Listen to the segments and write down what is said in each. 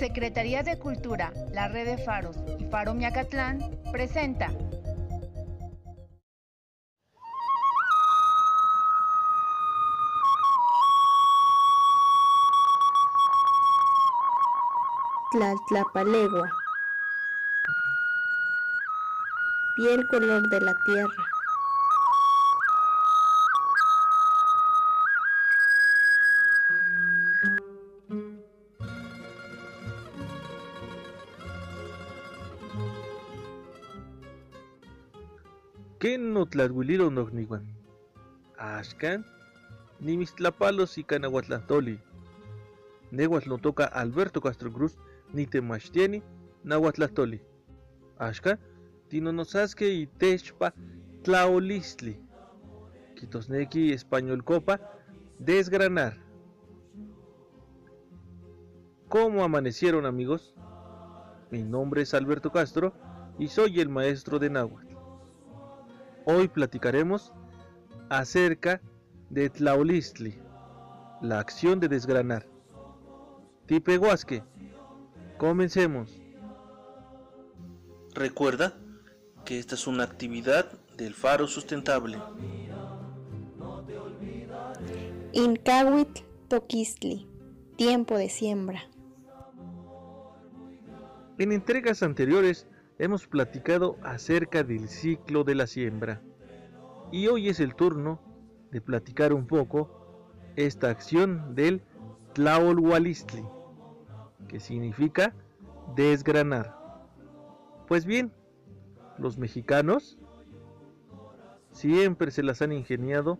Secretaría de Cultura, la Red de Faros y Faro Miacatlán presenta Tlaltlapalegua. Piel color de la tierra. ¿Qué no tlathuililo nocniwan? Ashkan, nimistlapalo y canahuatlantoli. Nehuatl no toca Alberto Castro Cruz, ni temachtieni, nahuatlantoli. Ashkan, tinonosaske y techpa tlaolistli. Quitosneki español copa, desgranar. ¿Cómo amanecieron amigos? Mi nombre es Alberto Castro y soy el maestro de náhuatl. Hoy platicaremos acerca de Tlaolistli, la acción de desgranar. Tipehuasque, comencemos. Recuerda que esta es una actividad del faro sustentable. Incahuitl Toquistli, tiempo de siembra. En entregas anteriores hemos platicado acerca del ciclo de la siembra y hoy es el turno de platicar un poco esta acción del Tlaolhualistli, que significa desgranar. Pues bien, los mexicanos siempre se las han ingeniado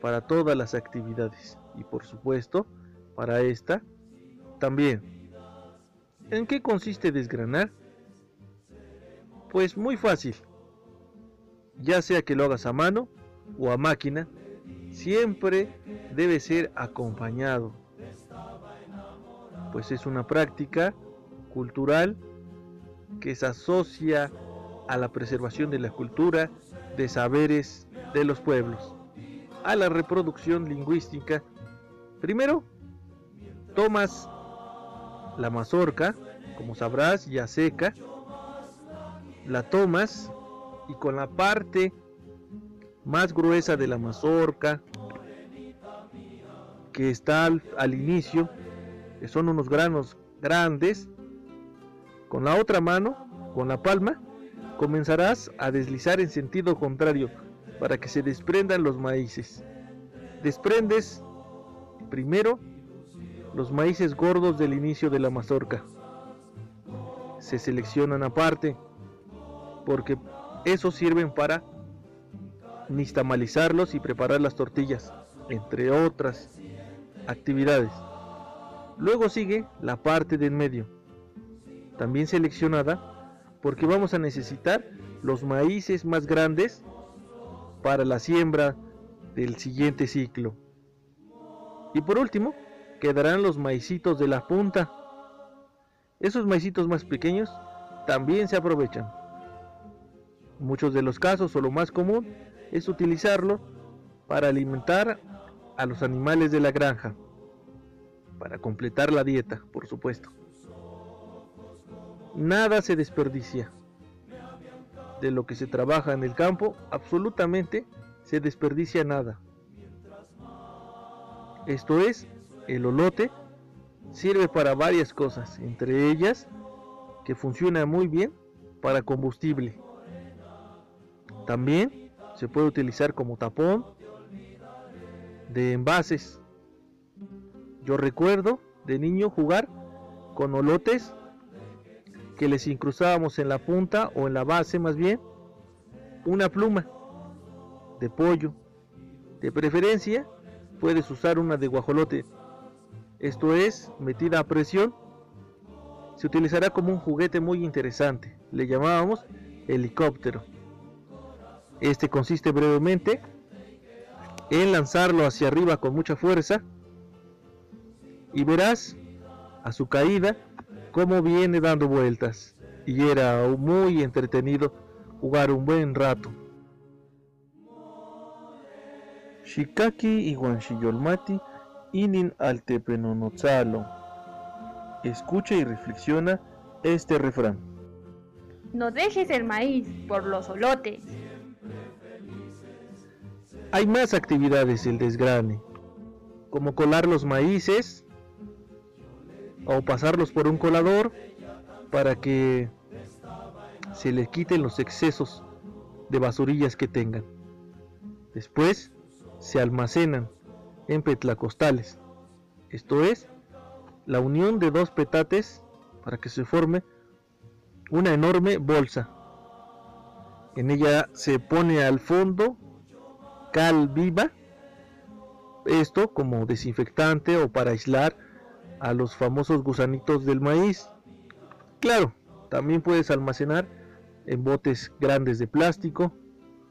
para todas las actividades y por supuesto para esta también. ¿En qué consiste desgranar? Pues muy fácil. Ya sea que lo hagas a mano o a máquina, siempre debe ser acompañado. Pues es una práctica cultural que se asocia a la preservación de la cultura, de saberes de los pueblos, a la reproducción lingüística. Primero, tomas la mazorca, como sabrás, ya seca, la tomas y con la parte más gruesa de la mazorca que está al, inicio, que son unos granos grandes, con la otra mano, con la palma, comenzarás a deslizar en sentido contrario para que se desprendan los maíces. Desprendes primero los maíces gordos del inicio de la mazorca. Se seleccionan aparte porque esos sirven para nistamalizarlos y preparar las tortillas, entre otras actividades. Luego sigue la parte del medio, también seleccionada porque vamos a necesitar los maíces más grandes para la siembra del siguiente ciclo. Y por último, quedarán los maicitos de la punta. Esos maicitos más pequeños también se aprovechan muchos de los casos o lo más común es utilizarlo para alimentar a los animales de la granja, para completar la dieta, por supuesto. Nada se desperdicia. De lo que se trabaja en el campo, absolutamente se desperdicia nada. Esto es, el olote sirve para varias cosas, entre ellas que funciona muy bien para combustible. También se puede utilizar como tapón de envases. Yo recuerdo de niño jugar con olotes que les incrustábamos en la punta o en la base más bien una pluma de pollo. De preferencia puedes usar una de guajolote. Esto es metida a presión. Se utilizará como un juguete muy interesante. Le llamábamos helicóptero. Este consiste brevemente en lanzarlo hacia arriba con mucha fuerza y verás a su caída cómo viene dando vueltas y era muy entretenido jugar un buen rato. Shikaki y Guanchiyolmati inin altepenonotzalo. Escucha y reflexiona este refrán. No dejes el maíz por los olotes. Hay más actividades del desgrane, como colar los maíces o pasarlos por un colador para que se les quiten los excesos de basurillas que tengan. Después se almacenan en petlacostales, esto es, la unión de dos petates para que se forme una enorme bolsa. En ella se pone al fondo cal viva, esto como desinfectante o para aislar a los famosos gusanitos del maíz. Claro, también puedes almacenar en botes grandes de plástico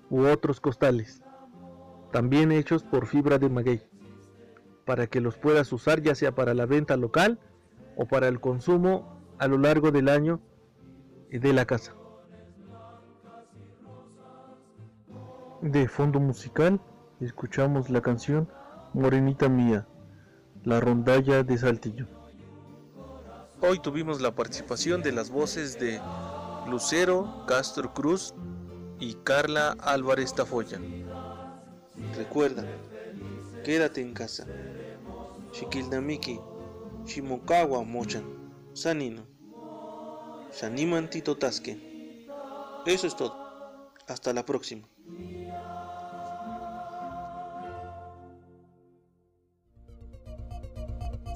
u otros costales, también hechos por fibra de maguey, para que los puedas usar ya sea para la venta local o para el consumo a lo largo del año de la casa. De fondo musical escuchamos la canción Morenita Mía, la rondalla de Saltillo. Hoy tuvimos la participación de las voces de Lucero Castro Cruz y Carla Álvarez Tafoya. Recuerda, quédate en casa. Chiquilnamiki, Chimokawa Mochan, Sanino, Saniman Titotasque. Eso es todo. Hasta la próxima.